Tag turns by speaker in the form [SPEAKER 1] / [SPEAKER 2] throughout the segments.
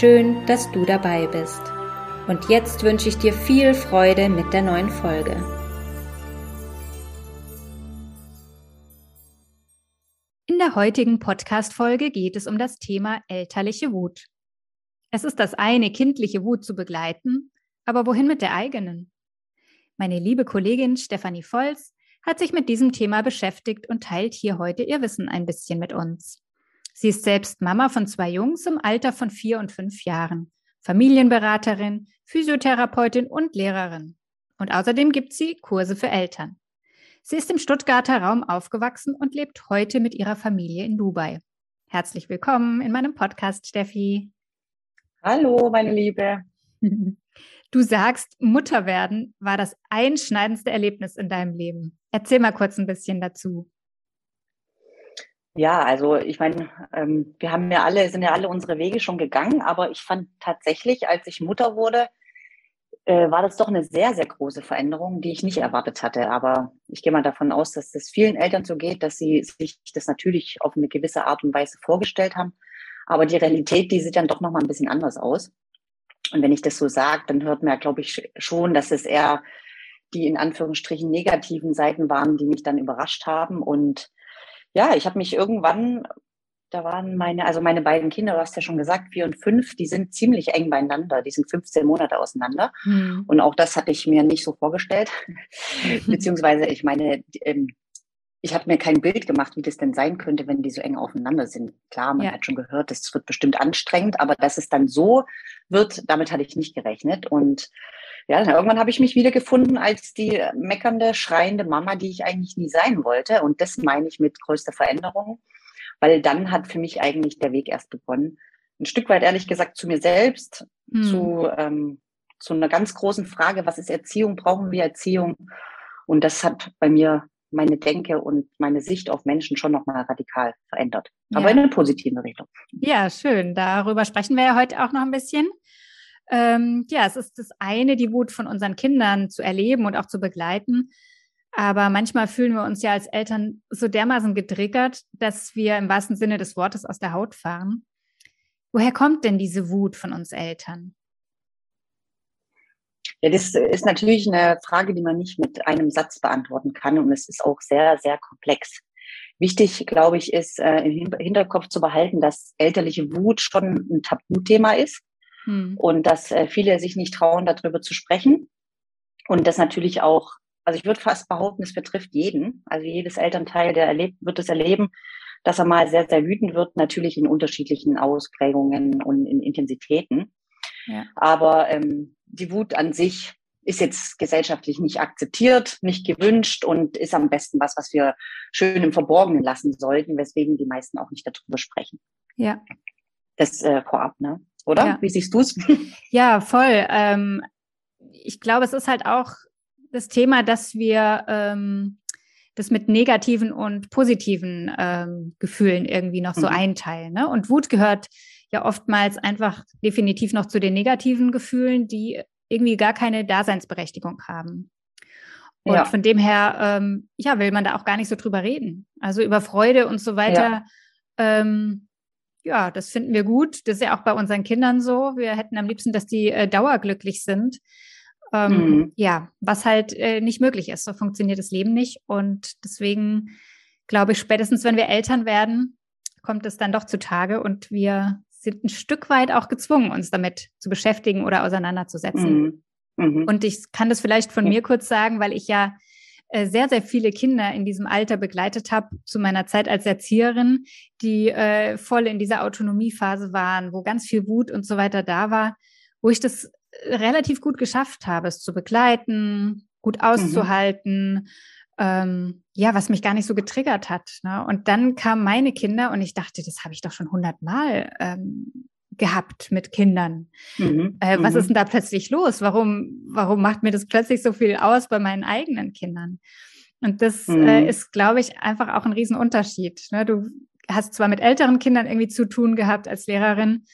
[SPEAKER 1] Schön, dass du dabei bist. Und jetzt wünsche ich dir viel Freude mit der neuen Folge. In der heutigen Podcast-Folge geht es um das Thema elterliche Wut. Es ist das eine, kindliche Wut zu begleiten, aber wohin mit der eigenen? Meine liebe Kollegin Stefanie Volz hat sich mit diesem Thema beschäftigt und teilt hier heute ihr Wissen ein bisschen mit uns. Sie ist selbst Mama von zwei Jungs im Alter von vier und fünf Jahren, Familienberaterin, Physiotherapeutin und Lehrerin. Und außerdem gibt sie Kurse für Eltern. Sie ist im Stuttgarter Raum aufgewachsen und lebt heute mit ihrer Familie in Dubai. Herzlich willkommen in meinem Podcast, Steffi.
[SPEAKER 2] Hallo, meine Liebe.
[SPEAKER 1] Du sagst, Mutter werden war das einschneidendste Erlebnis in deinem Leben. Erzähl mal kurz ein bisschen dazu.
[SPEAKER 2] Ja, also ich meine, ähm, wir haben ja alle, sind ja alle unsere Wege schon gegangen, aber ich fand tatsächlich, als ich Mutter wurde, äh, war das doch eine sehr, sehr große Veränderung, die ich nicht erwartet hatte. Aber ich gehe mal davon aus, dass das vielen Eltern so geht, dass sie sich das natürlich auf eine gewisse Art und Weise vorgestellt haben. Aber die Realität, die sieht dann doch nochmal ein bisschen anders aus. Und wenn ich das so sage, dann hört man ja, glaube ich, schon, dass es eher die in Anführungsstrichen negativen Seiten waren, die mich dann überrascht haben. Und ja, ich habe mich irgendwann, da waren meine, also meine beiden Kinder, du hast ja schon gesagt, vier und fünf, die sind ziemlich eng beieinander. Die sind 15 Monate auseinander. Hm. Und auch das hatte ich mir nicht so vorgestellt. Beziehungsweise, ich meine, ähm, ich habe mir kein Bild gemacht, wie das denn sein könnte, wenn die so eng aufeinander sind. Klar, man ja. hat schon gehört, das wird bestimmt anstrengend, aber dass es dann so wird, damit hatte ich nicht gerechnet. Und ja, irgendwann habe ich mich wiedergefunden als die meckernde, schreiende Mama, die ich eigentlich nie sein wollte. Und das meine ich mit größter Veränderung, weil dann hat für mich eigentlich der Weg erst begonnen. Ein Stück weit ehrlich gesagt zu mir selbst, hm. zu, ähm, zu einer ganz großen Frage, was ist Erziehung, brauchen wir Erziehung? Und das hat bei mir meine Denke und meine Sicht auf Menschen schon nochmal radikal verändert. Ja. Aber in eine positive Richtung.
[SPEAKER 1] Ja, schön. Darüber sprechen wir ja heute auch noch ein bisschen. Ähm, ja, es ist das eine, die Wut von unseren Kindern zu erleben und auch zu begleiten. Aber manchmal fühlen wir uns ja als Eltern so dermaßen getriggert, dass wir im wahrsten Sinne des Wortes aus der Haut fahren. Woher kommt denn diese Wut von uns Eltern?
[SPEAKER 2] Ja, das ist natürlich eine Frage, die man nicht mit einem Satz beantworten kann und es ist auch sehr, sehr komplex. Wichtig, glaube ich, ist äh, im Hinterkopf zu behalten, dass elterliche Wut schon ein Tabuthema ist hm. und dass äh, viele sich nicht trauen, darüber zu sprechen und das natürlich auch, also ich würde fast behaupten, es betrifft jeden, also jedes Elternteil, der erlebt, wird es erleben, dass er mal sehr, sehr wütend wird, natürlich in unterschiedlichen Ausprägungen und in Intensitäten. Ja. Aber ähm, die Wut an sich ist jetzt gesellschaftlich nicht akzeptiert, nicht gewünscht und ist am besten was, was wir schön im Verborgenen lassen sollten, weswegen die meisten auch nicht darüber sprechen.
[SPEAKER 1] Ja.
[SPEAKER 2] Das äh, vorab, ne? Oder? Ja. Wie siehst du es?
[SPEAKER 1] Ja, voll. Ähm, ich glaube, es ist halt auch das Thema, dass wir ähm, das mit negativen und positiven ähm, Gefühlen irgendwie noch so mhm. einteilen. Ne? Und Wut gehört ja oftmals einfach definitiv noch zu den negativen Gefühlen, die irgendwie gar keine Daseinsberechtigung haben. Und ja. von dem her, ähm, ja, will man da auch gar nicht so drüber reden. Also über Freude und so weiter. Ja. Ähm, ja, das finden wir gut. Das ist ja auch bei unseren Kindern so. Wir hätten am liebsten, dass die äh, dauerglücklich sind. Ähm, mhm. Ja, was halt äh, nicht möglich ist. So funktioniert das Leben nicht. Und deswegen glaube ich, spätestens wenn wir Eltern werden, kommt es dann doch zutage und wir sind ein Stück weit auch gezwungen, uns damit zu beschäftigen oder auseinanderzusetzen. Mhm. Mhm. Und ich kann das vielleicht von mir kurz sagen, weil ich ja sehr, sehr viele Kinder in diesem Alter begleitet habe zu meiner Zeit als Erzieherin, die äh, voll in dieser Autonomiephase waren, wo ganz viel Wut und so weiter da war, wo ich das relativ gut geschafft habe, es zu begleiten, gut mhm. auszuhalten, mhm ähm, ja, was mich gar nicht so getriggert hat. Ne? Und dann kamen meine Kinder und ich dachte, das habe ich doch schon hundertmal ähm, gehabt mit Kindern. Mhm. Äh, was mhm. ist denn da plötzlich los? Warum, warum macht mir das plötzlich so viel aus bei meinen eigenen Kindern? Und das äh, mhm. äh, ist, glaube ich, einfach auch ein Riesenunterschied. Ne? Du hast zwar mit älteren Kindern irgendwie zu tun gehabt als Lehrerin,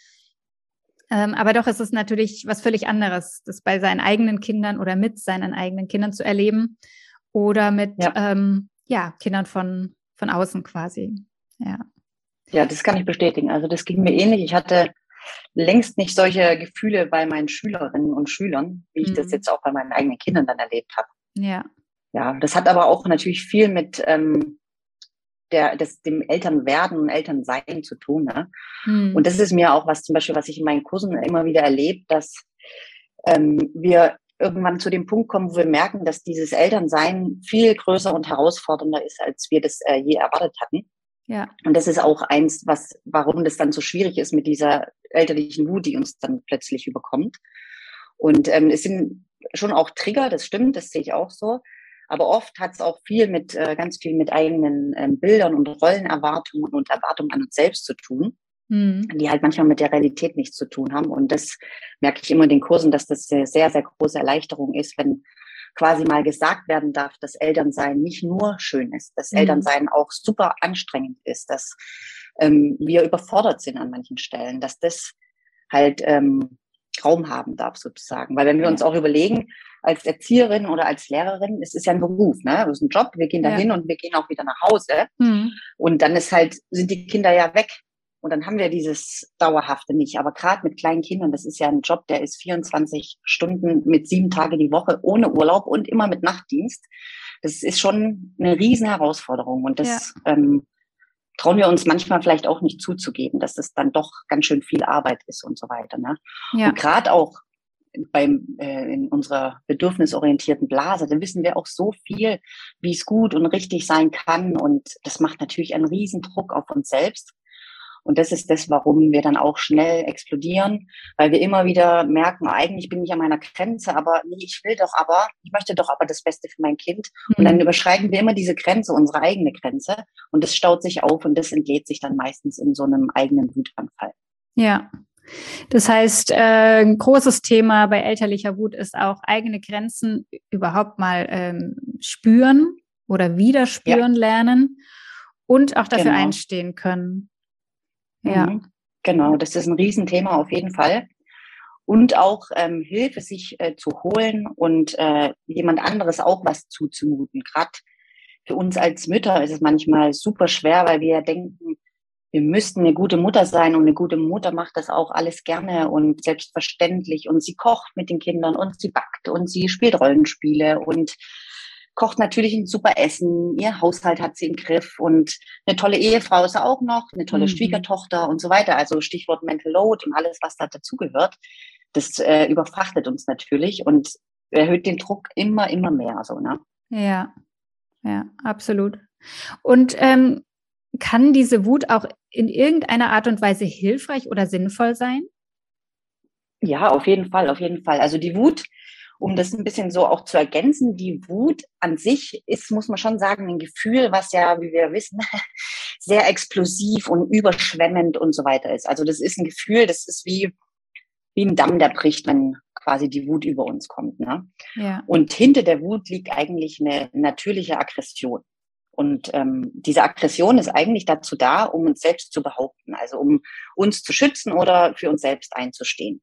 [SPEAKER 1] ähm, aber doch ist es natürlich was völlig anderes, das bei seinen eigenen Kindern oder mit seinen eigenen Kindern zu erleben oder mit ja. Ähm, ja, Kindern von, von außen quasi. Ja.
[SPEAKER 2] Ja, das kann ich bestätigen. Also das ging mir ähnlich. Ich hatte längst nicht solche Gefühle bei meinen Schülerinnen und Schülern, wie ich mhm. das jetzt auch bei meinen eigenen Kindern dann erlebt habe.
[SPEAKER 1] Ja.
[SPEAKER 2] Ja, das hat aber auch natürlich viel mit ähm, der, des, dem Elternwerden und Elternsein zu tun. Ne? Mhm. Und das ist mir auch was zum Beispiel, was ich in meinen Kursen immer wieder erlebe, dass ähm, wir irgendwann zu dem Punkt kommen, wo wir merken, dass dieses Elternsein viel größer und herausfordernder ist, als wir das äh, je erwartet hatten.
[SPEAKER 1] Ja.
[SPEAKER 2] Und das ist auch eins, was, warum das dann so schwierig ist mit dieser elterlichen Wut, die uns dann plötzlich überkommt. Und ähm, es sind schon auch Trigger, das stimmt, das sehe ich auch so. Aber oft hat es auch viel mit, äh, ganz viel mit eigenen ähm, Bildern und Rollenerwartungen und Erwartungen an uns selbst zu tun, mhm. die halt manchmal mit der Realität nichts zu tun haben. Und das merke ich immer in den Kursen, dass das eine sehr, sehr große Erleichterung ist, wenn quasi mal gesagt werden darf, dass Elternsein nicht nur schön ist, dass mhm. Elternsein auch super anstrengend ist, dass ähm, wir überfordert sind an manchen Stellen, dass das halt ähm, Raum haben darf sozusagen. Weil wenn wir uns auch überlegen, als Erzieherin oder als Lehrerin, es ist ja ein Beruf, ne? Das ist ein Job, wir gehen da hin ja. und wir gehen auch wieder nach Hause. Mhm. Und dann ist halt, sind die Kinder ja weg. Und dann haben wir dieses Dauerhafte nicht. Aber gerade mit kleinen Kindern, das ist ja ein Job, der ist 24 Stunden mit sieben Tage die Woche ohne Urlaub und immer mit Nachtdienst. Das ist schon eine riesen Herausforderung. Und das ja. ähm, trauen wir uns manchmal vielleicht auch nicht zuzugeben, dass es dann doch ganz schön viel Arbeit ist und so weiter. Ne? Ja. Und gerade auch beim, äh, in unserer bedürfnisorientierten Blase, da wissen wir auch so viel, wie es gut und richtig sein kann. Und das macht natürlich einen riesen Druck auf uns selbst. Und das ist das, warum wir dann auch schnell explodieren, weil wir immer wieder merken, eigentlich bin ich an meiner Grenze, aber nee, ich will doch aber, ich möchte doch aber das Beste für mein Kind. Und dann mhm. überschreiten wir immer diese Grenze, unsere eigene Grenze. Und das staut sich auf und das entlädt sich dann meistens in so einem eigenen Wutanfall.
[SPEAKER 1] Ja, das heißt, äh, ein großes Thema bei elterlicher Wut ist auch eigene Grenzen überhaupt mal ähm, spüren oder wieder spüren ja. lernen und auch dafür genau. einstehen können.
[SPEAKER 2] Ja. Mhm. Genau, das ist ein Riesenthema auf jeden Fall. Und auch ähm, Hilfe sich äh, zu holen und äh, jemand anderes auch was zuzumuten. Gerade für uns als Mütter ist es manchmal super schwer, weil wir denken, wir müssten eine gute Mutter sein und eine gute Mutter macht das auch alles gerne und selbstverständlich und sie kocht mit den Kindern und sie backt und sie spielt Rollenspiele und kocht natürlich ein super Essen, ihr Haushalt hat sie im Griff und eine tolle Ehefrau ist auch noch, eine tolle mhm. Schwiegertochter und so weiter. Also Stichwort Mental Load und alles, was da dazugehört. Das äh, überfrachtet uns natürlich und erhöht den Druck immer, immer mehr. So, ne?
[SPEAKER 1] Ja, ja, absolut. Und ähm, kann diese Wut auch in irgendeiner Art und Weise hilfreich oder sinnvoll sein?
[SPEAKER 2] Ja, auf jeden Fall, auf jeden Fall. Also die Wut um das ein bisschen so auch zu ergänzen, die Wut an sich ist, muss man schon sagen, ein Gefühl, was ja, wie wir wissen, sehr explosiv und überschwemmend und so weiter ist. Also das ist ein Gefühl, das ist wie, wie ein Damm, der bricht, wenn quasi die Wut über uns kommt. Ne? Ja. Und hinter der Wut liegt eigentlich eine natürliche Aggression. Und ähm, diese Aggression ist eigentlich dazu da, um uns selbst zu behaupten, also um uns zu schützen oder für uns selbst einzustehen.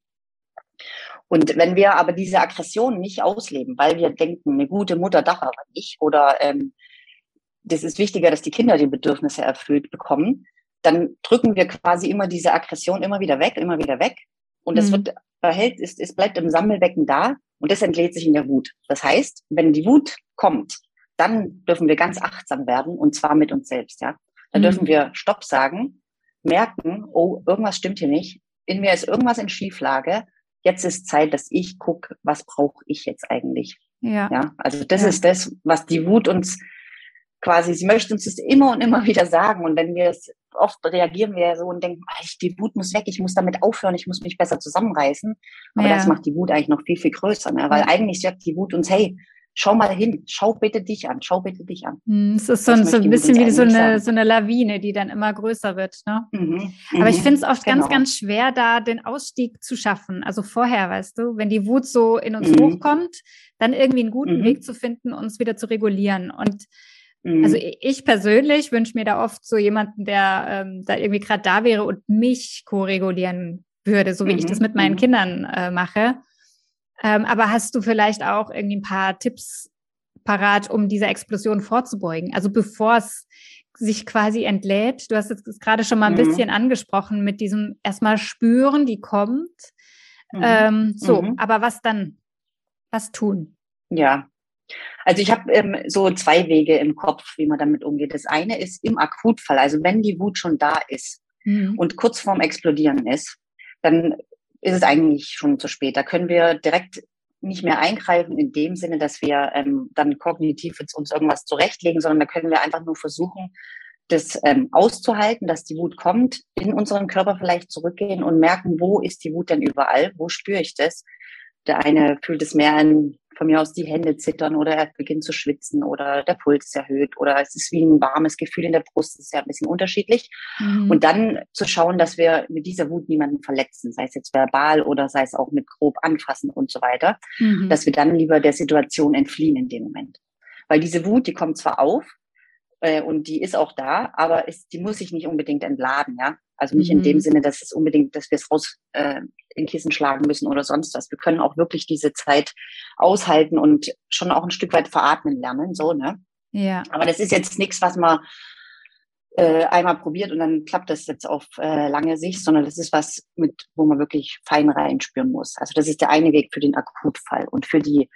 [SPEAKER 2] Und wenn wir aber diese Aggression nicht ausleben, weil wir denken, eine gute Mutter darf aber nicht oder ähm, das ist wichtiger, dass die Kinder die Bedürfnisse erfüllt bekommen, dann drücken wir quasi immer diese Aggression immer wieder weg, immer wieder weg. Und es mhm. wird behält, es, es bleibt im Sammelbecken da und das entlädt sich in der Wut. Das heißt, wenn die Wut kommt, dann dürfen wir ganz achtsam werden und zwar mit uns selbst, ja. Dann mhm. dürfen wir Stopp sagen, merken, oh, irgendwas stimmt hier nicht. In mir ist irgendwas in Schieflage jetzt ist Zeit, dass ich gucke, was brauche ich jetzt eigentlich. Ja. ja also das ja. ist das, was die Wut uns quasi, sie möchte uns das immer und immer wieder sagen. Und wenn wir es, oft reagieren wir so und denken, die Wut muss weg, ich muss damit aufhören, ich muss mich besser zusammenreißen. Aber ja. das macht die Wut eigentlich noch viel, viel größer, ne? weil eigentlich sagt die Wut uns, hey, schau mal hin, schau bitte dich an, schau bitte dich an.
[SPEAKER 1] Hm, es ist so, ein, so ein bisschen wie so eine, so eine Lawine, die dann immer größer wird. Ne? Mhm, Aber ich mhm. finde es oft genau. ganz, ganz schwer, da den Ausstieg zu schaffen. Also vorher, weißt du, wenn die Wut so in uns mhm. hochkommt, dann irgendwie einen guten mhm. Weg zu finden, uns wieder zu regulieren. Und also mhm. ich persönlich wünsche mir da oft so jemanden, der ähm, da irgendwie gerade da wäre und mich ko-regulieren würde, so wie ich das mit meinen Kindern äh, mache. Ähm, aber hast du vielleicht auch irgendwie ein paar Tipps parat, um dieser Explosion vorzubeugen? Also bevor es sich quasi entlädt. Du hast jetzt gerade schon mal ein mhm. bisschen angesprochen mit diesem erstmal spüren, die kommt. Mhm. Ähm, so, mhm. aber was dann? Was tun?
[SPEAKER 2] Ja. Also ich habe ähm, so zwei Wege im Kopf, wie man damit umgeht. Das eine ist im Akutfall, also wenn die Wut schon da ist mhm. und kurz vorm Explodieren ist, dann ist es eigentlich schon zu spät. Da können wir direkt nicht mehr eingreifen in dem Sinne, dass wir ähm, dann kognitiv uns irgendwas zurechtlegen, sondern da können wir einfach nur versuchen, das ähm, auszuhalten, dass die Wut kommt, in unseren Körper vielleicht zurückgehen und merken, wo ist die Wut denn überall, wo spüre ich das. Der eine fühlt es mehr an, von mir aus die Hände zittern oder er beginnt zu schwitzen oder der Puls ist erhöht oder es ist wie ein warmes Gefühl in der Brust, das ist ja ein bisschen unterschiedlich. Mhm. Und dann zu schauen, dass wir mit dieser Wut niemanden verletzen, sei es jetzt verbal oder sei es auch mit grob anfassen und so weiter, mhm. dass wir dann lieber der Situation entfliehen in dem Moment. Weil diese Wut, die kommt zwar auf, äh, und die ist auch da, aber ist, die muss sich nicht unbedingt entladen, ja. Also nicht mhm. in dem mhm. Sinne, dass es unbedingt, dass wir es raus äh, in Kissen schlagen müssen oder sonst was. Wir können auch wirklich diese Zeit aushalten und schon auch ein Stück weit veratmen lernen, so, ne? Ja. Aber das ist jetzt nichts, was man äh, einmal probiert und dann klappt das jetzt auf äh, lange Sicht, sondern das ist was, mit, wo man wirklich fein reinspüren muss. Also das ist der eine Weg für den Akutfall. Und für die,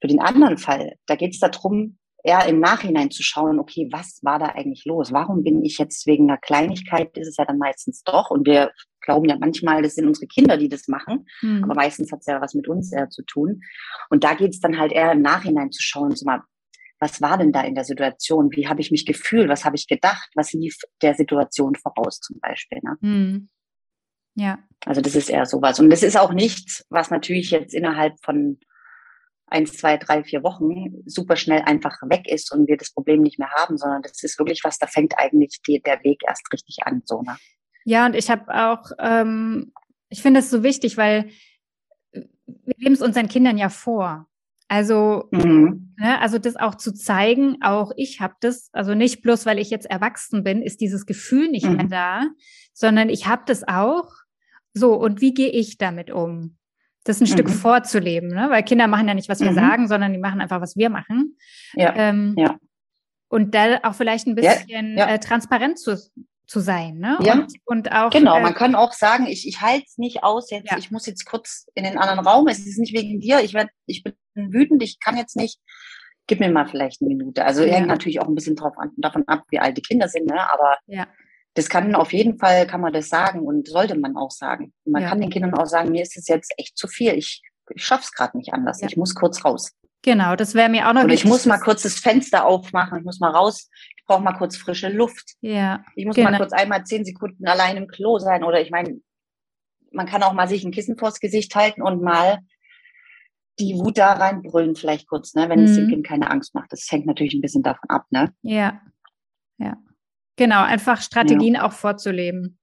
[SPEAKER 2] für den anderen Fall, da geht es darum, eher im Nachhinein zu schauen, okay, was war da eigentlich los? Warum bin ich jetzt wegen einer Kleinigkeit, ist es ja dann meistens doch. Und wir glauben ja manchmal, das sind unsere Kinder, die das machen. Mhm. Aber meistens hat es ja was mit uns eher zu tun. Und da geht es dann halt eher im Nachhinein zu schauen, so mal, was war denn da in der Situation? Wie habe ich mich gefühlt? Was habe ich gedacht? Was lief der Situation voraus zum Beispiel? Ne? Mhm. Ja. Also das ist eher sowas. Und das ist auch nichts, was natürlich jetzt innerhalb von eins, zwei, drei, vier Wochen super schnell einfach weg ist und wir das Problem nicht mehr haben, sondern das ist wirklich was, da fängt eigentlich die, der Weg erst richtig an. So, ne?
[SPEAKER 1] Ja, und ich habe auch, ähm, ich finde es so wichtig, weil wir leben es unseren Kindern ja vor. Also, mhm. ne, also das auch zu zeigen, auch ich habe das, also nicht bloß, weil ich jetzt erwachsen bin, ist dieses Gefühl nicht mhm. mehr da, sondern ich habe das auch. So, und wie gehe ich damit um? Das ein mhm. Stück vorzuleben, ne? weil Kinder machen ja nicht, was wir mhm. sagen, sondern die machen einfach, was wir machen. Ja. Ähm, ja. Und da auch vielleicht ein bisschen ja, ja. Äh, transparent zu, zu sein. Ne?
[SPEAKER 2] Ja. Und, und auch, genau, äh, man kann auch sagen, ich, ich halte es nicht aus, jetzt, ich muss jetzt kurz in den anderen Raum, es ist nicht wegen dir, ich, werd, ich bin wütend, ich kann jetzt nicht, gib mir mal vielleicht eine Minute. Also hängt natürlich auch ein bisschen drauf an, davon ab, wie alt die Kinder sind, ne? aber ja das kann auf jeden Fall, kann man das sagen und sollte man auch sagen. Man ja. kann den Kindern auch sagen, mir ist es jetzt echt zu viel. Ich, ich schaff's gerade nicht anders. Ja. Ich muss kurz raus.
[SPEAKER 1] Genau, das wäre mir auch noch
[SPEAKER 2] Oder ich muss mal kurz das Fenster aufmachen. Ich muss mal raus. Ich brauche mal kurz frische Luft. Ja. Ich muss genau. mal kurz einmal zehn Sekunden allein im Klo sein. Oder ich meine, man kann auch mal sich ein Kissen vors Gesicht halten und mal die Wut da reinbrüllen, vielleicht kurz, ne, wenn mhm. es dem Kind keine Angst macht. Das hängt natürlich ein bisschen davon ab, ne?
[SPEAKER 1] Ja. Ja. Genau, einfach Strategien ja. auch vorzuleben.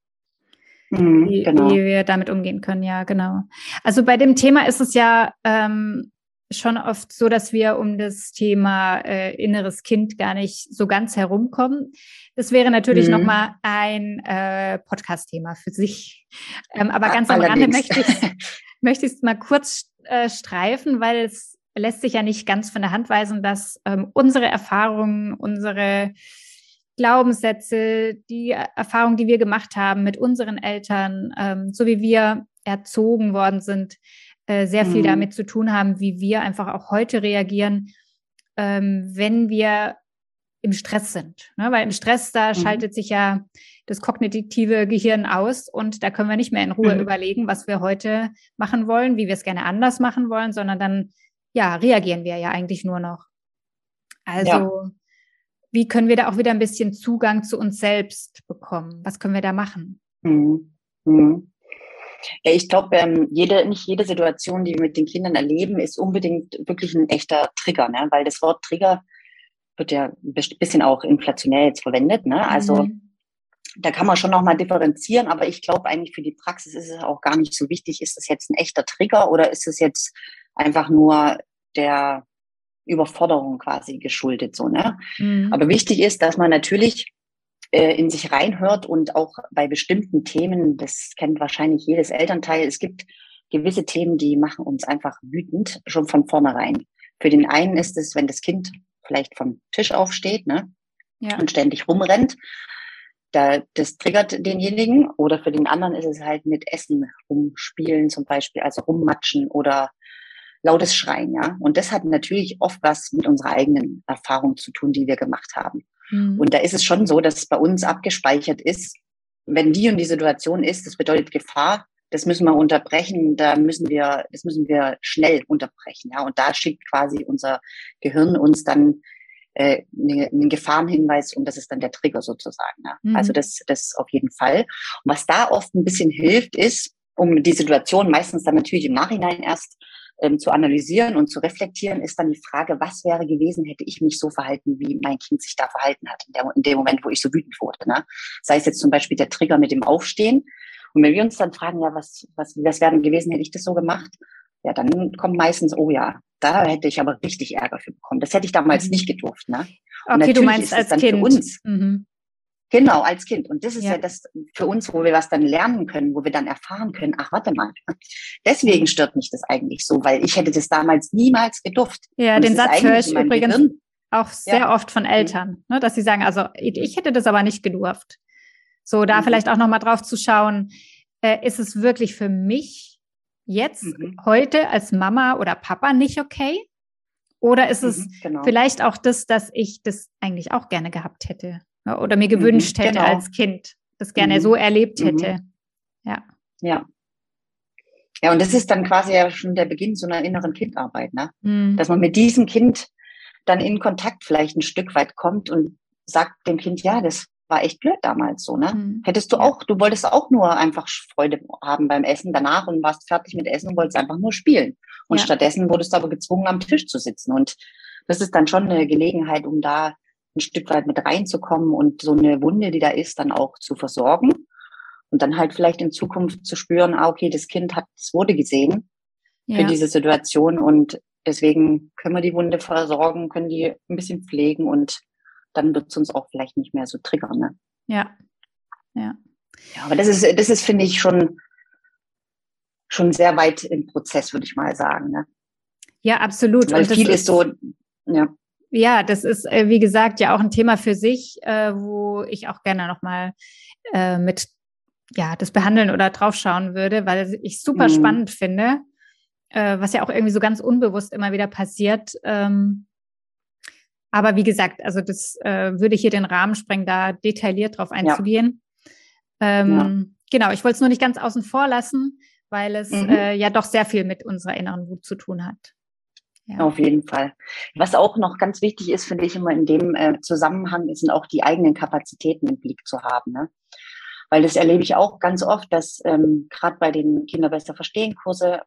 [SPEAKER 1] Mhm, wie, genau. wie, wir damit umgehen können, ja, genau. Also bei dem Thema ist es ja ähm, schon oft so, dass wir um das Thema äh, inneres Kind gar nicht so ganz herumkommen. Das wäre natürlich mhm. nochmal ein äh, Podcast-Thema für sich. Ähm, aber ganz am Rande möchte ich möchte ich es mal kurz äh, streifen, weil es lässt sich ja nicht ganz von der Hand weisen, dass ähm, unsere Erfahrungen, unsere Glaubenssätze, die Erfahrungen, die wir gemacht haben mit unseren Eltern, ähm, so wie wir erzogen worden sind, äh, sehr viel mhm. damit zu tun haben, wie wir einfach auch heute reagieren, ähm, wenn wir im Stress sind. Ne? Weil im Stress, da mhm. schaltet sich ja das kognitive Gehirn aus und da können wir nicht mehr in Ruhe mhm. überlegen, was wir heute machen wollen, wie wir es gerne anders machen wollen, sondern dann, ja, reagieren wir ja eigentlich nur noch. Also, wie können wir da auch wieder ein bisschen Zugang zu uns selbst bekommen? Was können wir da machen? Mhm.
[SPEAKER 2] Mhm. Ja, ich glaube, ähm, jede, nicht jede Situation, die wir mit den Kindern erleben, ist unbedingt wirklich ein echter Trigger, ne? weil das Wort Trigger wird ja ein bisschen auch inflationell jetzt verwendet. Ne? Also mhm. da kann man schon nochmal differenzieren, aber ich glaube eigentlich für die Praxis ist es auch gar nicht so wichtig, ist das jetzt ein echter Trigger oder ist es jetzt einfach nur der Überforderung quasi geschuldet. So, ne? Mhm. Aber wichtig ist, dass man natürlich äh, in sich reinhört und auch bei bestimmten Themen, das kennt wahrscheinlich jedes Elternteil, es gibt gewisse Themen, die machen uns einfach wütend, schon von vornherein. Für den einen ist es, wenn das Kind vielleicht vom Tisch aufsteht ne, ja. und ständig rumrennt, da, das triggert denjenigen. Oder für den anderen ist es halt mit Essen rumspielen zum Beispiel, also rummatschen oder lautes Schreien. Ja? Und das hat natürlich oft was mit unserer eigenen Erfahrung zu tun, die wir gemacht haben. Mhm. Und da ist es schon so, dass bei uns abgespeichert ist, wenn die und die Situation ist, das bedeutet Gefahr, das müssen wir unterbrechen, da müssen wir, das müssen wir schnell unterbrechen. Ja, und da schickt quasi unser Gehirn uns dann äh, ne, einen Gefahrenhinweis und das ist dann der Trigger sozusagen. Ja. Mhm. Also das, das auf jeden Fall. Und was da oft ein bisschen hilft, ist, um die Situation meistens dann natürlich im Nachhinein erst ähm, zu analysieren und zu reflektieren, ist dann die Frage, was wäre gewesen, hätte ich mich so verhalten, wie mein Kind sich da verhalten hat, in, der, in dem Moment, wo ich so wütend wurde. Ne? Sei es jetzt zum Beispiel der Trigger mit dem Aufstehen. Und wenn wir uns dann fragen, ja, was, was, was wäre gewesen, hätte ich das so gemacht? Ja, dann kommt meistens, oh ja, da hätte ich aber richtig Ärger für bekommen. Das hätte ich damals mhm. nicht gedurft. Ne?
[SPEAKER 1] okay, du meinst als Kind. Für uns,
[SPEAKER 2] mhm. Genau, als Kind. Und das ist ja. ja. das für uns, wo wir was dann lernen können, wo wir dann erfahren können, ach, warte mal. Deswegen stört mich das eigentlich so, weil ich hätte das damals niemals gedurft.
[SPEAKER 1] Ja, Und den Satz höre ich übrigens Gehirn. auch sehr ja. oft von Eltern, ne, dass sie sagen, also ich hätte das aber nicht gedurft. So, da mhm. vielleicht auch nochmal drauf zu schauen, äh, ist es wirklich für mich jetzt, mhm. heute als Mama oder Papa nicht okay? Oder ist es mhm, genau. vielleicht auch das, dass ich das eigentlich auch gerne gehabt hätte? Oder mir gewünscht mhm, hätte genau. als Kind, das gerne mhm. so erlebt mhm. hätte. Ja.
[SPEAKER 2] Ja. Ja, und das ist dann quasi ja schon der Beginn so einer inneren Kindarbeit, ne? Mhm. Dass man mit diesem Kind dann in Kontakt vielleicht ein Stück weit kommt und sagt dem Kind, ja, das war echt blöd damals so, ne? Mhm. Hättest du auch, du wolltest auch nur einfach Freude haben beim Essen danach und warst fertig mit Essen und wolltest einfach nur spielen. Und ja. stattdessen wurdest du aber gezwungen, am Tisch zu sitzen. Und das ist dann schon eine Gelegenheit, um da ein Stück weit mit reinzukommen und so eine Wunde, die da ist, dann auch zu versorgen. Und dann halt vielleicht in Zukunft zu spüren, ah, okay, das Kind hat, es wurde gesehen ja. für diese Situation und deswegen können wir die Wunde versorgen, können die ein bisschen pflegen und dann wird es uns auch vielleicht nicht mehr so triggern. Ne?
[SPEAKER 1] Ja. Ja.
[SPEAKER 2] Ja, aber das ist, das ist, finde ich, schon, schon sehr weit im Prozess, würde ich mal sagen. Ne?
[SPEAKER 1] Ja, absolut.
[SPEAKER 2] Weil viel ist, ist so, ja.
[SPEAKER 1] Ja, das ist, äh, wie gesagt, ja auch ein Thema für sich, äh, wo ich auch gerne nochmal äh, mit ja, das behandeln oder draufschauen würde, weil ich super mhm. spannend finde, was ja auch irgendwie so ganz unbewusst immer wieder passiert. Ähm, aber wie gesagt, also das würde hier den Rahmen sprengen, da detailliert drauf einzugehen. Ja. Ähm, ja. Genau, ich wollte es nur nicht ganz außen vor lassen, weil es mhm. äh, ja doch sehr viel mit unserer inneren Wut zu tun hat.
[SPEAKER 2] Ja. Auf jeden Fall. Was auch noch ganz wichtig ist, finde ich immer in dem äh, Zusammenhang, sind auch die eigenen Kapazitäten im Blick zu haben. Ne? Weil das erlebe ich auch ganz oft, dass ähm, gerade bei den Kinder besser verstehen Kurse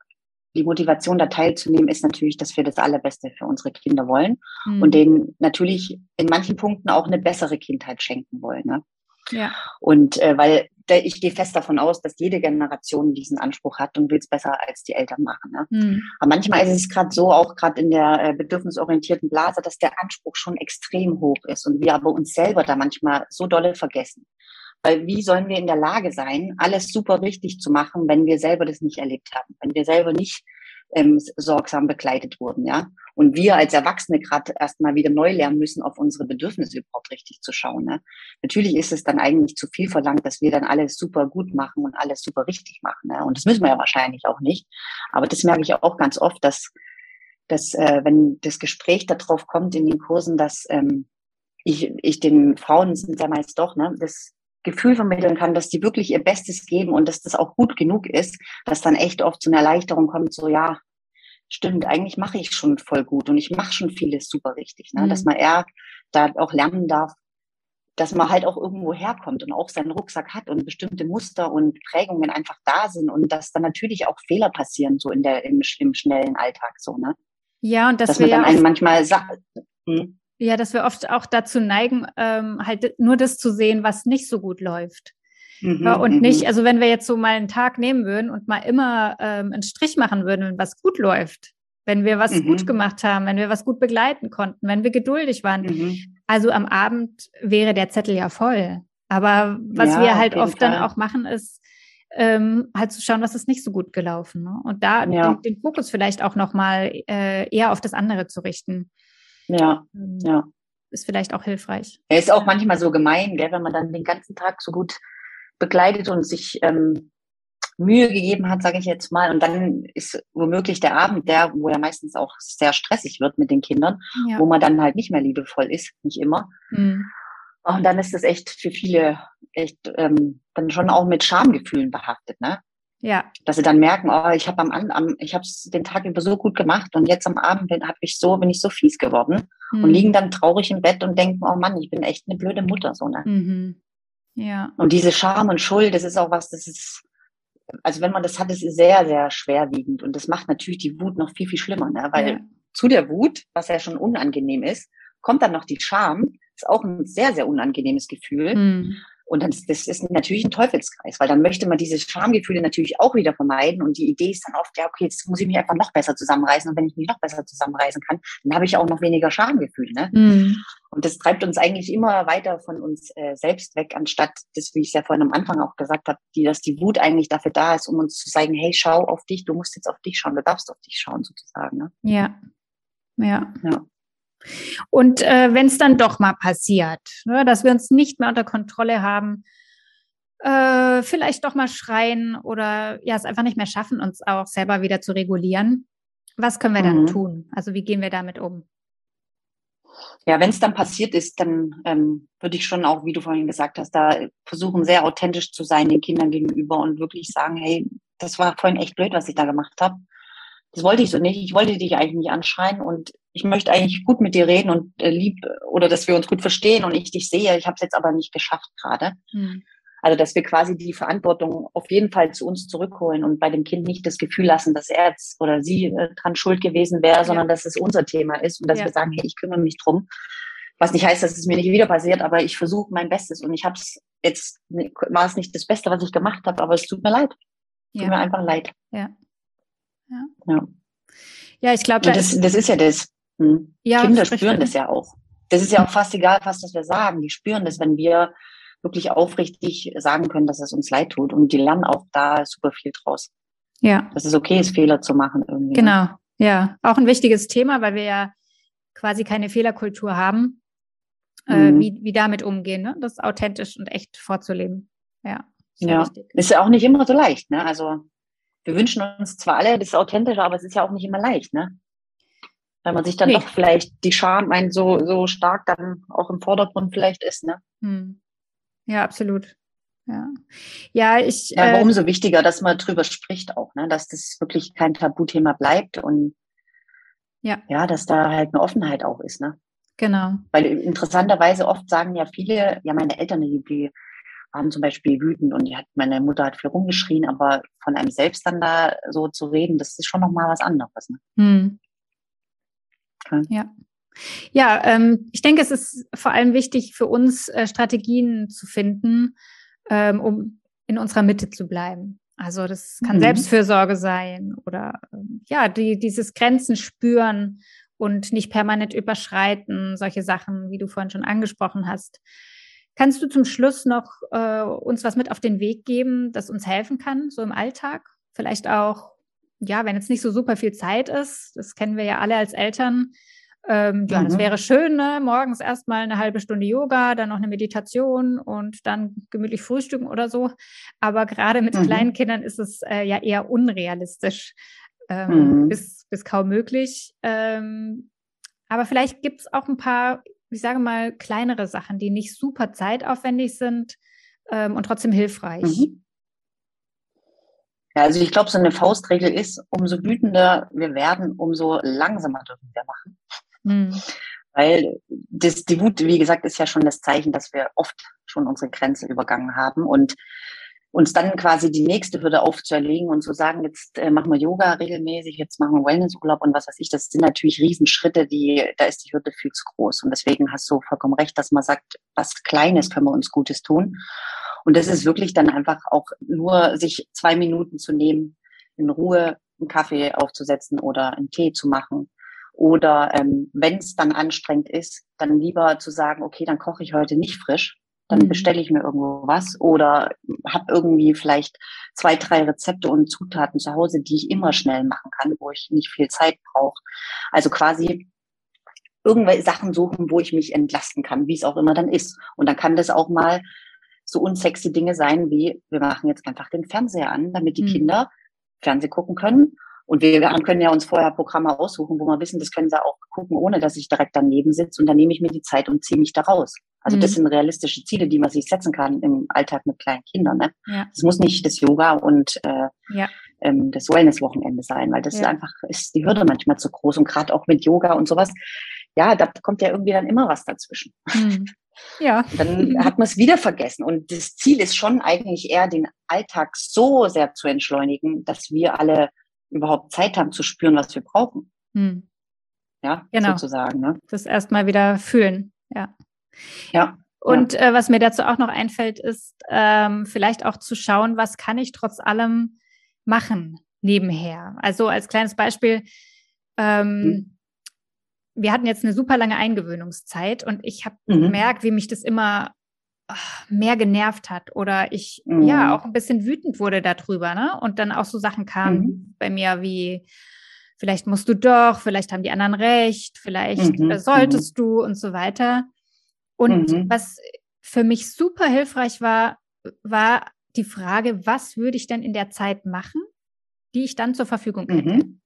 [SPEAKER 2] die Motivation da teilzunehmen ist natürlich, dass wir das Allerbeste für unsere Kinder wollen mhm. und denen natürlich in manchen Punkten auch eine bessere Kindheit schenken wollen. Ne? Ja. Und äh, weil ich gehe fest davon aus, dass jede Generation diesen Anspruch hat und will es besser als die Eltern machen. Ne? Mhm. Aber manchmal ist es gerade so, auch gerade in der äh, bedürfnisorientierten Blase, dass der Anspruch schon extrem hoch ist und wir aber uns selber da manchmal so dolle vergessen. Weil wie sollen wir in der Lage sein, alles super richtig zu machen, wenn wir selber das nicht erlebt haben, wenn wir selber nicht ähm, sorgsam begleitet wurden, ja. Und wir als Erwachsene gerade erstmal wieder neu lernen müssen, auf unsere Bedürfnisse überhaupt richtig zu schauen. Ne? Natürlich ist es dann eigentlich zu viel verlangt, dass wir dann alles super gut machen und alles super richtig machen. Ne? Und das müssen wir ja wahrscheinlich auch nicht. Aber das merke ich auch ganz oft, dass, dass äh, wenn das Gespräch darauf kommt in den Kursen, dass ähm, ich, ich den Frauen sind ja meist doch, ne, das Gefühl vermitteln kann, dass die wirklich ihr Bestes geben und dass das auch gut genug ist, dass dann echt oft so eine Erleichterung kommt, so ja, stimmt, eigentlich mache ich schon voll gut und ich mache schon vieles super richtig. Ne? Mhm. Dass man eher da auch lernen darf, dass man halt auch irgendwo herkommt und auch seinen Rucksack hat und bestimmte Muster und Prägungen einfach da sind und dass dann natürlich auch Fehler passieren, so in der, im, im schnellen Alltag, so, ne?
[SPEAKER 1] Ja, und dass,
[SPEAKER 2] dass
[SPEAKER 1] wir
[SPEAKER 2] man dann
[SPEAKER 1] ja
[SPEAKER 2] einen manchmal sagt, hm,
[SPEAKER 1] ja, dass wir oft auch dazu neigen, ähm, halt nur das zu sehen, was nicht so gut läuft.
[SPEAKER 2] mhm,
[SPEAKER 1] Ja, und
[SPEAKER 2] mhm,
[SPEAKER 1] nicht, also wenn wir jetzt so mal einen Tag nehmen würden und mal immer ähm, einen Strich machen würden, wenn was gut läuft, wenn wir was
[SPEAKER 2] Mhm.
[SPEAKER 1] gut gemacht haben, wenn wir was gut begleiten konnten, wenn wir geduldig waren.
[SPEAKER 2] mhm,
[SPEAKER 1] Also am Abend wäre der Zettel ja voll. Aber was
[SPEAKER 2] Ja,
[SPEAKER 1] wir halt oft dann
[SPEAKER 2] Fall.
[SPEAKER 1] auch machen, ist ähm, halt zu schauen, was ist nicht so gut gelaufen. Ne? Und da
[SPEAKER 2] Ja.
[SPEAKER 1] den, den Fokus vielleicht auch nochmal äh, eher auf das andere zu richten.
[SPEAKER 2] Ja,
[SPEAKER 1] Ähm,
[SPEAKER 2] ja.
[SPEAKER 1] Ist vielleicht auch hilfreich.
[SPEAKER 2] Er ist auch manchmal so gemein, gell, wenn man dann den ganzen Tag so gut begleitet und sich ähm, Mühe gegeben hat, sage ich jetzt mal. Und dann ist womöglich der Abend der, wo ja meistens auch sehr stressig wird mit den Kindern,
[SPEAKER 1] Ja.
[SPEAKER 2] wo man dann halt nicht mehr liebevoll ist, nicht immer.
[SPEAKER 1] Hm.
[SPEAKER 2] Und dann ist das echt für viele echt ähm, dann schon auch mit Schamgefühlen behaftet, ne?
[SPEAKER 1] Ja,
[SPEAKER 2] Dass sie dann merken, oh, ich habe am, An- am ich habe den Tag über so gut gemacht und jetzt am Abend bin hab ich so bin ich so fies geworden und
[SPEAKER 1] Hm.
[SPEAKER 2] liegen dann traurig im Bett und denken, oh Mann, ich bin echt eine blöde Mutter so, ne?
[SPEAKER 1] Mhm. Ja,
[SPEAKER 2] Und diese Scham und Schuld, das ist auch was, das ist, also wenn man das hat, das ist sehr, sehr schwerwiegend. Und das macht natürlich die Wut noch viel, viel schlimmer, ne? Weil
[SPEAKER 1] ja.
[SPEAKER 2] zu der Wut, was ja schon unangenehm ist, kommt dann noch die Scham. Ist auch ein sehr, sehr unangenehmes Gefühl.
[SPEAKER 1] Hm.
[SPEAKER 2] Und dann, das ist natürlich ein Teufelskreis, weil dann möchte man diese Schamgefühle natürlich auch wieder vermeiden. Und die Idee ist dann oft, ja, okay, jetzt muss ich mich einfach noch besser zusammenreißen. Und wenn ich mich noch besser zusammenreißen kann, dann habe ich auch noch weniger Schamgefühl. Ne?
[SPEAKER 1] Hm.
[SPEAKER 2] Und das treibt uns eigentlich immer weiter von uns äh, selbst weg, anstatt das, wie ich es ja vorhin am Anfang auch gesagt habe, die, dass die Wut eigentlich dafür da ist, um uns zu sagen, hey, schau auf dich, du musst jetzt auf dich schauen, du darfst auf dich schauen, sozusagen. Ne?
[SPEAKER 1] Ja. Ja.
[SPEAKER 2] Ja.
[SPEAKER 1] Und äh, wenn es dann doch mal passiert, ne, dass wir uns nicht mehr unter Kontrolle haben, äh, vielleicht doch mal schreien oder ja, es einfach nicht mehr schaffen, uns auch selber wieder zu regulieren. Was können wir dann
[SPEAKER 2] Mhm.
[SPEAKER 1] tun? Also wie gehen wir damit um?
[SPEAKER 2] Ja, wenn es dann passiert ist, dann ähm, würde ich schon auch, wie du vorhin gesagt hast, da versuchen, sehr authentisch zu sein den Kindern gegenüber und wirklich sagen, hey, das war vorhin echt blöd, was ich da gemacht habe. Das wollte ich so nicht. Ich wollte dich eigentlich nicht anschreien und ich möchte eigentlich gut mit dir reden und äh, lieb oder dass wir uns gut verstehen und ich dich sehe. Ich habe es jetzt aber nicht geschafft gerade.
[SPEAKER 1] Hm.
[SPEAKER 2] Also, dass wir quasi die Verantwortung auf jeden Fall zu uns zurückholen und bei dem Kind nicht das Gefühl lassen, dass er jetzt oder sie äh, dran schuld gewesen wäre, sondern dass es unser Thema ist und dass
[SPEAKER 1] Ja.
[SPEAKER 2] wir sagen, hey, ich kümmere mich drum. Was nicht heißt, dass es mir nicht wieder passiert, aber ich versuche mein Bestes und ich habe es jetzt, war es nicht das Beste, was ich gemacht habe, aber es tut mir leid. Tut mir
[SPEAKER 1] Ja.
[SPEAKER 2] einfach leid.
[SPEAKER 1] Ja. Ja.
[SPEAKER 2] Ja.
[SPEAKER 1] ja, ich glaube,
[SPEAKER 2] das,
[SPEAKER 1] ist,
[SPEAKER 2] das ist ja das. Hm.
[SPEAKER 1] ja,
[SPEAKER 2] Kinder spüren das ja auch. Das ist ja auch fast egal, fast was wir sagen. Die spüren das, wenn wir wirklich aufrichtig sagen können, dass es uns leid tut. Und die lernen auch da super viel draus.
[SPEAKER 1] Ja,
[SPEAKER 2] Dass es okay ist, Fehler zu machen irgendwie. ne?
[SPEAKER 1] genau. Ja, auch ein wichtiges Thema, weil wir ja quasi keine Fehlerkultur haben, äh,
[SPEAKER 2] Mhm.
[SPEAKER 1] wie, wie damit umgehen, ne? das authentisch und echt vorzuleben. Ja,
[SPEAKER 2] Ja.
[SPEAKER 1] wichtig.
[SPEAKER 2] Ist ja auch nicht immer so leicht, ne? Also wir wünschen uns zwar alle das Authentische, aber es ist ja auch nicht immer leicht, ne? Weil man sich dann
[SPEAKER 1] Nee.
[SPEAKER 2] doch vielleicht die Scham ein so, so stark dann auch im Vordergrund vielleicht ist, ne?
[SPEAKER 1] Hm. Ja, absolut. Ja, ja ich.
[SPEAKER 2] Ja,
[SPEAKER 1] äh,
[SPEAKER 2] aber umso wichtiger, dass man drüber spricht auch, ne? Dass das wirklich kein Tabuthema bleibt und
[SPEAKER 1] Ja.
[SPEAKER 2] ja, dass da halt eine Offenheit auch ist, ne?
[SPEAKER 1] Genau.
[SPEAKER 2] Weil interessanterweise oft sagen ja viele, ja, meine Eltern, die, die waren zum Beispiel wütend und die hat, meine Mutter hat viel rumgeschrien, aber von einem selbst dann da so zu reden, das ist schon nochmal was anderes. Ne?
[SPEAKER 1] Hm.
[SPEAKER 2] Okay.
[SPEAKER 1] Ja. Ja, ähm, ich denke, es ist vor allem wichtig für uns, äh, Strategien zu finden, ähm, um in unserer Mitte zu bleiben. Also das kann
[SPEAKER 2] Mhm.
[SPEAKER 1] Selbstfürsorge sein oder ähm, ja, die, dieses Grenzen spüren und nicht permanent überschreiten, solche Sachen, wie du vorhin schon angesprochen hast. Kannst du zum Schluss noch äh, uns was mit auf den Weg geben, das uns helfen kann, so im Alltag? Vielleicht auch, ja, wenn jetzt nicht so super viel Zeit ist, das kennen wir ja alle als Eltern. Ähm, ja, das
[SPEAKER 2] Mhm.
[SPEAKER 1] wäre schön, ne? morgens erstmal eine halbe Stunde Yoga, dann noch eine Meditation und dann gemütlich frühstücken oder so. Aber gerade mit
[SPEAKER 2] Mhm.
[SPEAKER 1] kleinen Kindern ist es äh, ja eher unrealistisch ähm,
[SPEAKER 2] Mhm.
[SPEAKER 1] bis, bis kaum möglich. Ähm, aber vielleicht gibt es auch ein paar, ich sage mal, kleinere Sachen, die nicht super zeitaufwendig sind ähm, und trotzdem hilfreich.
[SPEAKER 2] Mhm. Ja, also ich glaube, so eine Faustregel ist, umso wütender wir werden, umso langsamer dürfen wir machen.
[SPEAKER 1] Mhm.
[SPEAKER 2] Weil das, die Wut, wie gesagt, ist ja schon das Zeichen, dass wir oft schon unsere Grenze übergangen haben und uns dann quasi die nächste Hürde aufzuerlegen und zu sagen, jetzt äh, machen wir Yoga regelmäßig, jetzt machen wir Wellnessurlaub und was weiß ich, das sind natürlich Riesenschritte, die, da ist die Hürde viel zu groß. Und deswegen hast du vollkommen recht, dass man sagt, was Kleines können wir uns Gutes tun. Und das ist wirklich dann einfach auch nur sich zwei Minuten zu nehmen, in Ruhe einen Kaffee aufzusetzen oder einen Tee zu machen. Oder ähm, wenn es dann anstrengend ist, dann lieber zu sagen, okay, dann koche ich heute nicht frisch, dann mhm. bestelle ich mir irgendwo was oder habe irgendwie vielleicht zwei, drei Rezepte und Zutaten zu Hause, die ich immer schnell machen kann, wo ich nicht viel Zeit brauche. Also quasi irgendwelche Sachen suchen, wo ich mich entlasten kann, wie es auch immer dann ist. Und dann kann das auch mal so unsexy Dinge sein, wie wir machen jetzt einfach den Fernseher an, damit die mhm. Kinder Fernseh gucken können und wir können ja uns vorher Programme aussuchen, wo wir wissen, das können sie auch gucken, ohne dass ich direkt daneben sitze. Und dann nehme ich mir die Zeit und ziehe mich da raus. Also mhm. das sind realistische Ziele, die man sich setzen kann im Alltag mit kleinen Kindern. Ne? Ja. Das muss nicht das Yoga und äh, ja. ähm, das Wellness-Wochenende sein, weil das ja. ist einfach, ist die Hürde manchmal zu groß. Und gerade auch mit Yoga und sowas, ja, da kommt ja irgendwie dann immer was dazwischen. Mhm. Ja. Dann hat man es wieder vergessen. Und das Ziel ist schon eigentlich eher, den Alltag so sehr zu entschleunigen, dass wir alle überhaupt Zeit haben zu spüren, was wir brauchen. Hm. Ja, genau. sozusagen. Ne?
[SPEAKER 1] Das erstmal wieder fühlen.
[SPEAKER 2] Ja.
[SPEAKER 1] Und ja. Äh, was mir dazu auch noch einfällt, ist ähm, vielleicht auch zu schauen, was kann ich trotz allem machen nebenher. Also als kleines Beispiel, ähm, hm. wir hatten jetzt eine super lange Eingewöhnungszeit und ich habe mhm. gemerkt, wie mich das immer mehr genervt hat oder ich mhm. ja auch ein bisschen wütend wurde darüber, ne? Und dann auch so Sachen kamen mhm. bei mir wie vielleicht musst du doch, vielleicht haben die anderen recht, vielleicht mhm. Äh, solltest mhm. du und so weiter. Und mhm. was für mich super hilfreich war, war die Frage, was würde ich denn in der Zeit machen, die ich dann zur Verfügung hätte? Mhm.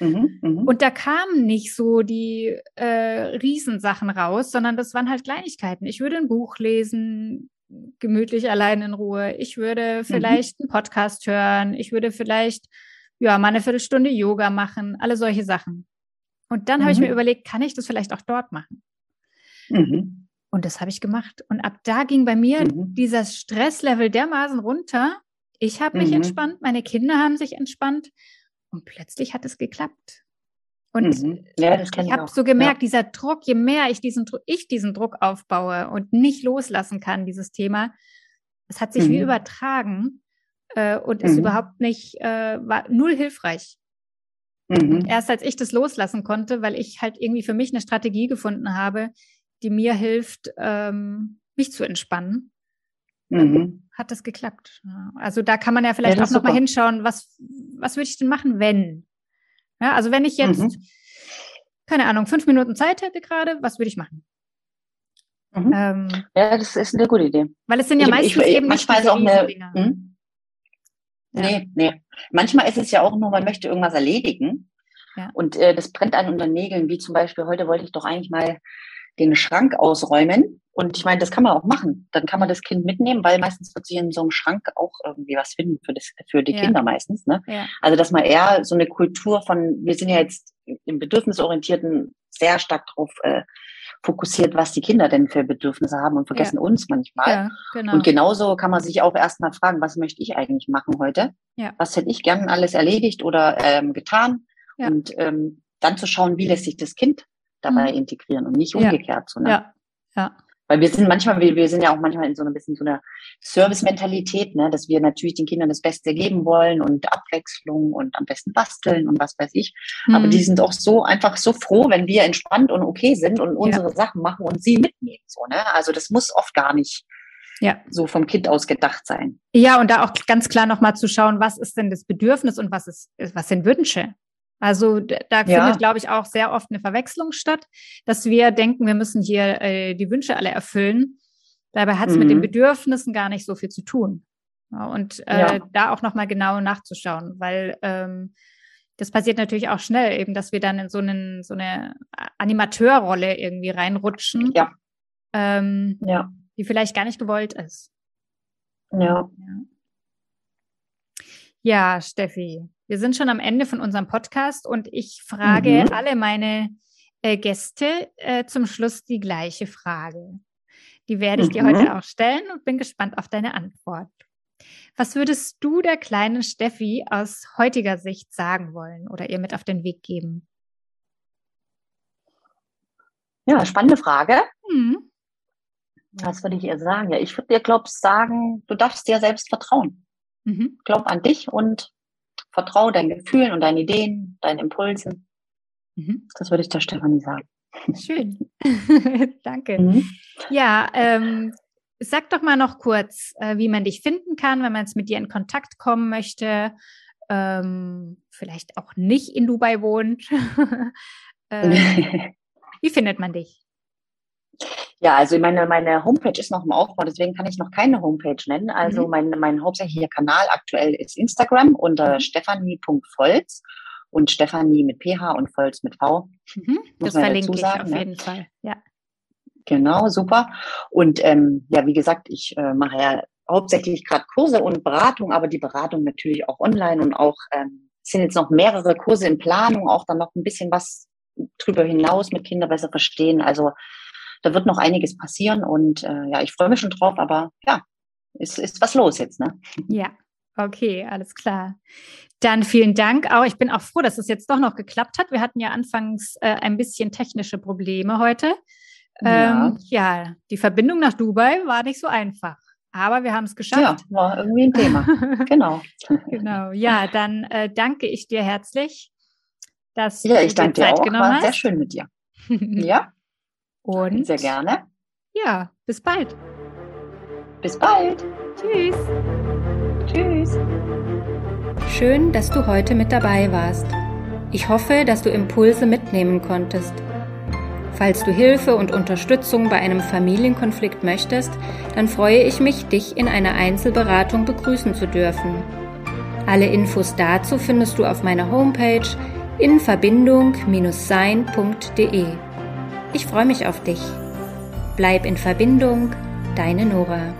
[SPEAKER 1] Mhm, mh. Und da kamen nicht so die äh, Riesensachen raus, sondern das waren halt Kleinigkeiten. Ich würde ein Buch lesen, gemütlich allein in Ruhe. Ich würde mhm. vielleicht mhm. einen Podcast hören. Ich würde vielleicht ja mal eine Viertelstunde Yoga machen. Alle solche Sachen. Und dann mhm. habe ich mir mhm. überlegt, kann ich das vielleicht auch dort machen? Mhm. Und das habe ich gemacht. Und ab da ging bei mir dieser Stresslevel dermaßen runter. Ich habe mich entspannt, meine Kinder haben sich entspannt und plötzlich hat es geklappt. Und mhm. ja, ich habe so gemerkt, ja. dieser Druck, je mehr ich diesen, ich diesen Druck aufbaue und nicht loslassen kann, dieses Thema, es hat sich mhm. wie übertragen äh, und ist mhm. überhaupt nicht, äh, war null hilfreich. Mhm. Erst als ich das loslassen konnte, weil ich halt irgendwie für mich eine Strategie gefunden habe, die mir hilft, ähm, mich zu entspannen, mhm. hat das geklappt. Also da kann man ja vielleicht ja, auch nochmal hinschauen, was, was würde ich denn machen, wenn? Ja, also wenn ich jetzt, mhm. keine Ahnung, fünf Minuten Zeit hätte gerade, was würde ich machen?
[SPEAKER 2] Mhm. Ähm, ja, das ist eine gute Idee.
[SPEAKER 1] Weil es sind ja ich, meistens ich, eben
[SPEAKER 2] manchmal nicht ist auch eine, hm? ja. Nee, nee. Manchmal ist es ja auch nur, man möchte irgendwas erledigen. Ja. Und äh, das brennt an unter Nägeln, wie zum Beispiel, heute wollte ich doch eigentlich mal den Schrank ausräumen. Und ich meine, das kann man auch machen. Dann kann man das Kind mitnehmen, weil meistens wird sich in so einem Schrank auch irgendwie was finden für, das, für die ja. Kinder meistens. Ne? Ja. Also, dass man eher so eine Kultur von, wir sind ja jetzt im Bedürfnisorientierten sehr stark darauf äh, fokussiert, was die Kinder denn für Bedürfnisse haben und vergessen ja. uns manchmal. Ja, genau. Und genauso kann man sich auch erstmal fragen, was möchte ich eigentlich machen heute? Ja. Was hätte ich gern alles erledigt oder ähm, getan? Und ähm, dann zu schauen, wie lässt sich das Kind dabei mhm. integrieren und nicht umgekehrt. So, ne?
[SPEAKER 1] Ja, ja.
[SPEAKER 2] Weil wir sind manchmal, wir, wir sind ja auch manchmal in so ein bisschen so einer Service-Mentalität, ne, dass wir natürlich den Kindern das Beste geben wollen und Abwechslung und am besten basteln und was weiß ich. Mhm. Aber die sind auch so einfach so froh, wenn wir entspannt und okay sind und unsere ja. Sachen machen und sie mitnehmen. So, ne? Also das muss oft gar nicht ja. so vom Kind aus gedacht sein.
[SPEAKER 1] Ja, und da auch ganz klar nochmal zu schauen, was ist denn das Bedürfnis und was ist, was sind Wünsche? Also da ja. findet, glaube ich, auch sehr oft eine Verwechslung statt, dass wir denken, wir müssen hier äh, die Wünsche alle erfüllen. Dabei hat es mhm. mit den mhm. Bedürfnissen gar nicht so viel zu tun. Ja, und äh, ja. da auch nochmal genau nachzuschauen, weil ähm, das passiert natürlich auch schnell, eben, dass wir dann in so, einen, so eine Animateurrolle irgendwie reinrutschen,
[SPEAKER 2] ja.
[SPEAKER 1] Ähm, ja. die vielleicht gar nicht gewollt ist.
[SPEAKER 2] Ja.
[SPEAKER 1] Ja, ja Steffi, wir sind schon am Ende von unserem Podcast und ich frage mhm. alle meine äh, Gäste äh, zum Schluss die gleiche Frage. Die werde ich mhm. dir heute auch stellen und bin gespannt auf deine Antwort. Was würdest du der kleinen Steffi aus heutiger Sicht sagen wollen oder ihr mit auf den Weg geben?
[SPEAKER 2] Ja, spannende Frage. Mhm. Was würde ich ihr sagen? Ja, ich würde dir, glaub sagen, du darfst dir selbst vertrauen. Mhm. Glaub an dich und vertraue deinen Gefühlen und deinen Ideen, deinen Impulsen. Mhm. Das würde ich der Stefanie sagen.
[SPEAKER 1] Schön. Danke. Mhm. Ja, ähm, sag doch mal noch kurz, äh, wie man dich finden kann, wenn man jetzt mit dir in Kontakt kommen möchte. Ähm, vielleicht auch nicht in Dubai wohnt. ähm, wie findet man dich?
[SPEAKER 2] Ja, also meine, meine Homepage ist noch im Aufbau, deswegen kann ich noch keine Homepage nennen. Also mhm. mein, mein hauptsächlicher Kanal aktuell ist Instagram unter mhm. stefanie.volz und Stefanie mit PH und Volz mit
[SPEAKER 1] V. Mhm. Das verlinke ich sagen, auf ne? jeden Fall, ja.
[SPEAKER 2] Genau, super. Und ähm, ja, wie gesagt, ich äh, mache ja hauptsächlich gerade Kurse und Beratung, aber die Beratung natürlich auch online und auch ähm, sind jetzt noch mehrere Kurse in Planung, auch dann noch ein bisschen was drüber hinaus mit Kindern besser verstehen. Also da wird noch einiges passieren und äh, ja, ich freue mich schon drauf, aber ja, ist, ist was los jetzt, ne?
[SPEAKER 1] Ja, okay, alles klar. Dann vielen Dank auch. Ich bin auch froh, dass es jetzt doch noch geklappt hat. Wir hatten ja anfangs äh, ein bisschen technische Probleme heute. Ähm, ja. ja, die Verbindung nach Dubai war nicht so einfach. Aber wir haben es geschafft. Ja,
[SPEAKER 2] war irgendwie ein Thema. genau.
[SPEAKER 1] genau. Ja, dann äh, danke ich dir herzlich, dass
[SPEAKER 2] ja, ich du dir Zeit dir auch. genommen war hast. Sehr schön mit dir. ja.
[SPEAKER 1] Und
[SPEAKER 2] sehr gerne.
[SPEAKER 1] Ja, bis bald.
[SPEAKER 2] Bis bald.
[SPEAKER 1] Tschüss.
[SPEAKER 2] Tschüss.
[SPEAKER 1] Schön, dass du heute mit dabei warst. Ich hoffe, dass du Impulse mitnehmen konntest. Falls du Hilfe und Unterstützung bei einem Familienkonflikt möchtest, dann freue ich mich, dich in einer Einzelberatung begrüßen zu dürfen. Alle Infos dazu findest du auf meiner Homepage in Verbindung-sein.de. Ich freue mich auf dich. Bleib in Verbindung, deine Nora.